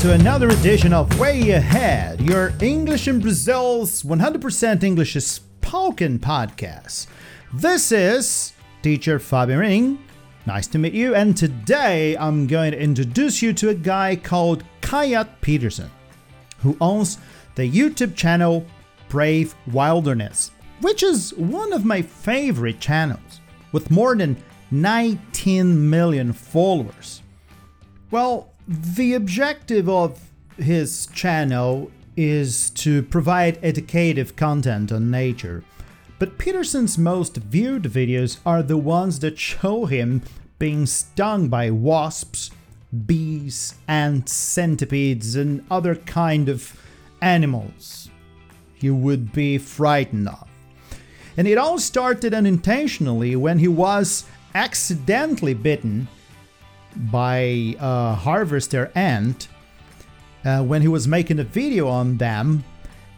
to another edition of Way Ahead, your English in Brazil's 100% English spoken podcast. This is teacher Fabian Ring. Nice to meet you, and today I'm going to introduce you to a guy called Kayat Peterson, who owns the YouTube channel Brave Wilderness, which is one of my favorite channels, with more than 19 million followers. Well, the objective of his channel is to provide educative content on nature. But Peterson's most viewed videos are the ones that show him being stung by wasps, bees, ants, centipedes, and other kind of animals you would be frightened of. And it all started unintentionally when he was accidentally bitten by a harvester ant uh, when he was making a video on them.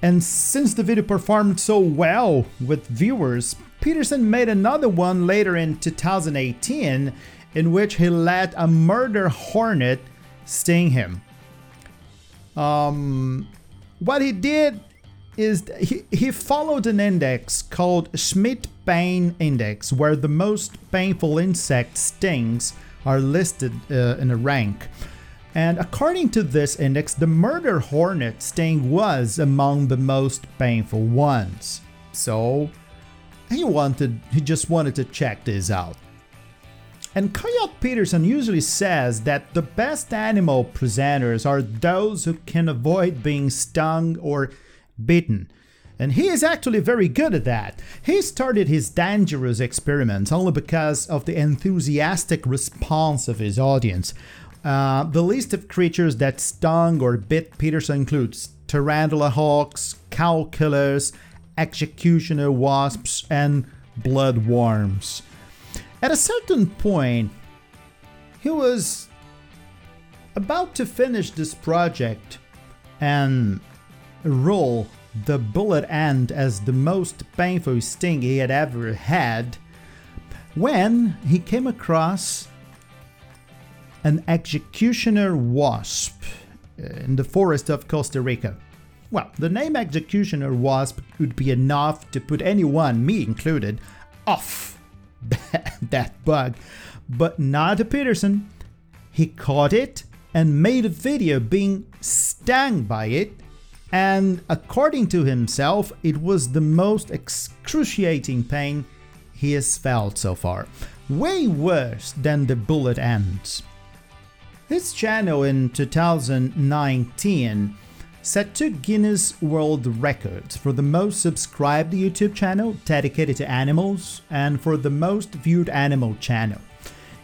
And since the video performed so well with viewers, Peterson made another one later in 2018 in which he let a murder hornet sting him. Um, what he did is he, he followed an index called Schmidt Pain Index, where the most painful insect stings are listed uh, in a rank. And according to this index, the murder hornet sting was among the most painful ones. So he wanted he just wanted to check this out. And Coyote Peterson usually says that the best animal presenters are those who can avoid being stung or bitten. And he is actually very good at that. He started his dangerous experiments only because of the enthusiastic response of his audience. Uh, the list of creatures that stung or bit Peterson includes tarantula hawks, cow killers, executioner wasps, and bloodworms. At a certain point, he was about to finish this project and rule the bullet end as the most painful sting he had ever had when he came across an executioner wasp uh, in the forest of Costa Rica. Well, the name executioner wasp would be enough to put anyone, me included, off that bug, but not Peterson. He caught it and made a video being stung by it and according to himself, it was the most excruciating pain he has felt so far, way worse than the bullet ants. His channel in 2019 set two Guinness World Records for the most subscribed YouTube channel dedicated to animals and for the most viewed animal channel.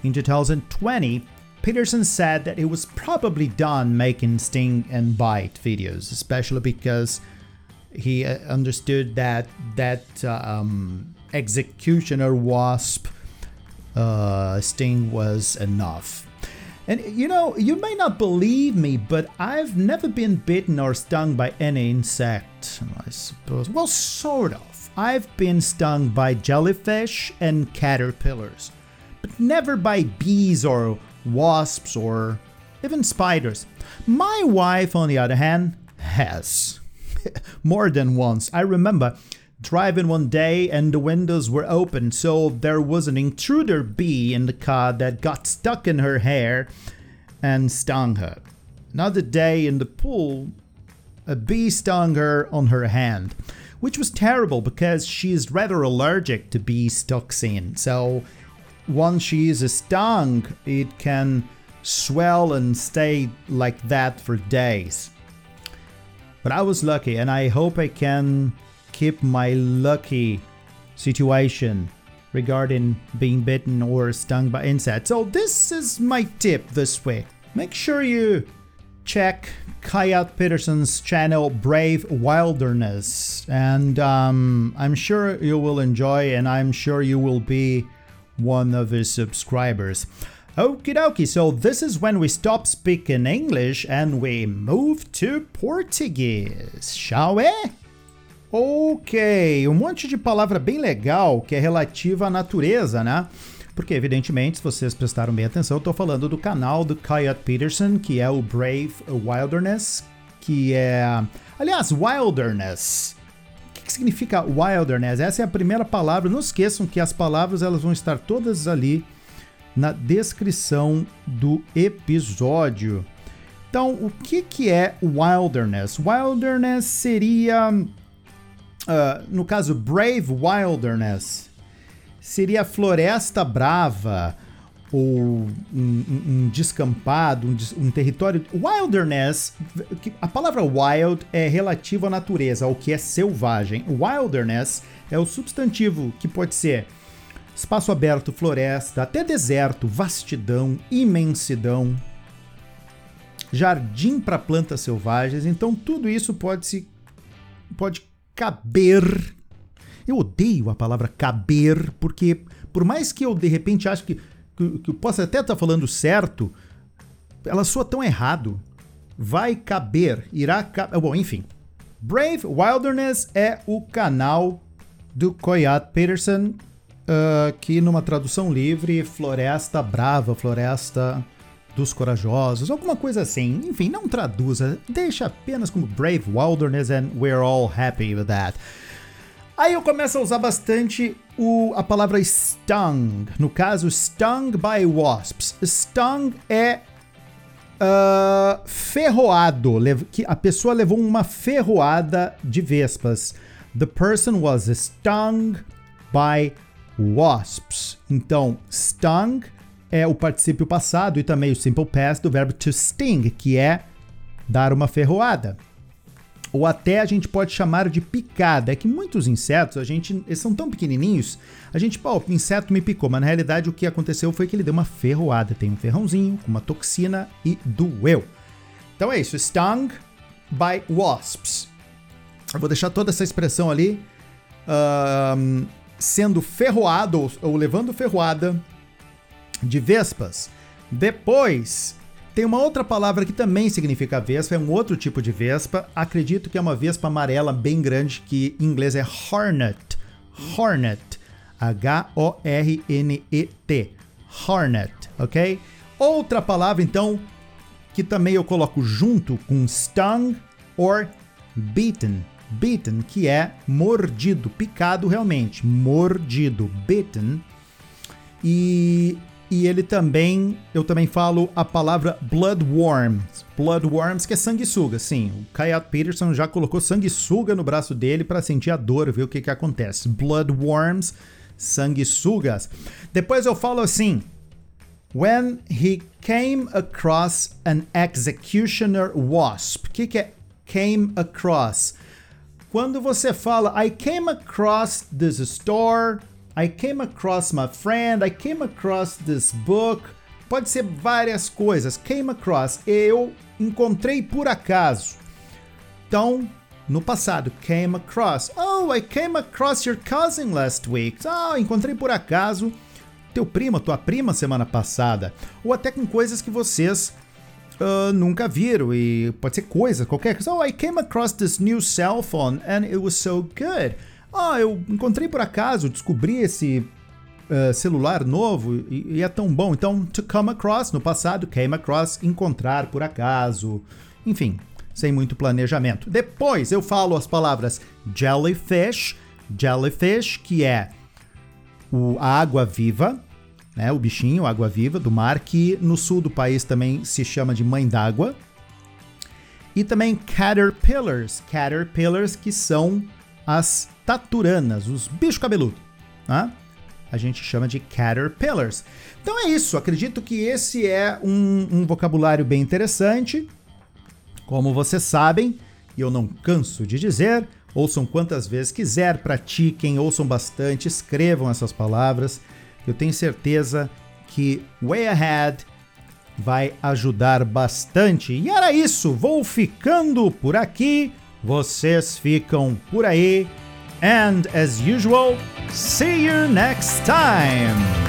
In 2020, Peterson said that he was probably done making sting and bite videos, especially because he uh, understood that that uh, um, executioner wasp uh, sting was enough. And you know, you may not believe me, but I've never been bitten or stung by any insect, I suppose. Well, sort of. I've been stung by jellyfish and caterpillars, but never by bees or wasps, or even spiders. My wife, on the other hand, has. More than once. I remember driving one day and the windows were open, so there was an intruder bee in the car that got stuck in her hair and stung her. Another day in the pool, a bee stung her on her hand, which was terrible because she is rather allergic to bee toxin. So once she is stung, it can swell and stay like that for days. But I was lucky, and I hope I can keep my lucky situation regarding being bitten or stung by insects. So, this is my tip this week. Make sure you check Kayat Peterson's channel, Brave Wilderness, and um, I'm sure you will enjoy, and I'm sure you will be one of his subscribers. Okie dokie, so this is when we stop speaking English and we move to Portuguese, shall we? Ok, um monte de palavra bem legal que é relativa à natureza, né? Porque, evidentemente, se vocês prestaram bem atenção, eu estou falando do canal do Coyote Peterson, que é o Brave Wilderness, que é. Aliás, Wilderness. Que significa Wilderness? Essa é a primeira palavra. Não esqueçam que as palavras elas vão estar todas ali na descrição do episódio. Então, o que, que é Wilderness? Wilderness seria, uh, no caso, Brave Wilderness, seria floresta brava ou um, um, um descampado, um, um, território. Wilderness, a palavra wild é relativa à natureza, ao que é selvagem. Wilderness é o substantivo que pode ser espaço aberto, floresta, até deserto, vastidão, imensidão, jardim para plantas selvagens. Então tudo isso pode se pode caber. Eu odeio a palavra caber porque por mais que eu de repente acho que que, que possa até estar tá falando certo, ela soa tão errado. Vai caber, irá caber. Bom, enfim. Brave Wilderness é o canal do Coyote Peterson uh, que numa tradução livre, Floresta Brava, Floresta dos Corajosos, alguma coisa assim. Enfim, não traduza, deixa apenas como Brave Wilderness and we're all happy with that. Aí eu começo a usar bastante o, a palavra stung. No caso, stung by wasps. Stung é uh, ferroado. Que a pessoa levou uma ferroada de vespas. The person was stung by wasps. Então, stung é o particípio passado e também o simple past do verbo to sting, que é dar uma ferroada. Ou até a gente pode chamar de picada. É que muitos insetos, a gente, eles são tão pequenininhos, a gente, pô, o inseto me picou, mas na realidade o que aconteceu foi que ele deu uma ferroada. Tem um ferrãozinho com uma toxina e doeu. Então é isso, stung by wasps. Eu vou deixar toda essa expressão ali. Um, sendo ferroado ou, ou levando ferroada de vespas. Depois, tem uma outra palavra que também significa vespa, é um outro tipo de vespa. Acredito que é uma vespa amarela bem grande, que em inglês é hornet. Hornet. H-O-R-N-E-T. Hornet, ok? Outra palavra, então, que também eu coloco junto com stung or beaten bitten, que é mordido, picado realmente, mordido, bitten. E, e ele também, eu também falo a palavra bloodworms, bloodworms que é sanguessuga, sim. O Kayat Peterson já colocou sanguessuga no braço dele para sentir a dor, ver o que que acontece. Bloodworms, sanguessugas. Depois eu falo assim, When he came across an executioner wasp. O que, que é came across? Quando você fala I came across this store, I came across my friend, I came across this book, pode ser várias coisas. Came across, eu encontrei por acaso. Então, no passado, came across. Oh, I came across your cousin last week. Oh, encontrei por acaso teu primo, tua prima semana passada. Ou até com coisas que vocês uh, nunca viram e pode ser coisa, qualquer coisa. Oh, I came across this new cell phone and it was so good. Ah, eu encontrei por acaso, descobri esse uh, celular novo e, e, é tão bom. Então, to come across, no passado, came across, encontrar por acaso. Enfim, sem muito planejamento. Depois eu falo as palavras jellyfish, jellyfish, que é o, a água viva, né, o bichinho, água-viva do mar, que no sul do país também se chama de mãe d'água. E também caterpillars, caterpillars que são as taturanas, os bichos cabeludos. Né? A gente chama de caterpillars. Então é isso, acredito que esse é um, um vocabulário bem interessante. Como vocês sabem, e eu não canso de dizer, ouçam quantas vezes quiser, pratiquem, ouçam bastante, escrevam essas palavras eu tenho certeza que Way Ahead vai ajudar bastante. E era isso, vou ficando por aqui, vocês ficam por aí. And as usual, see you next time!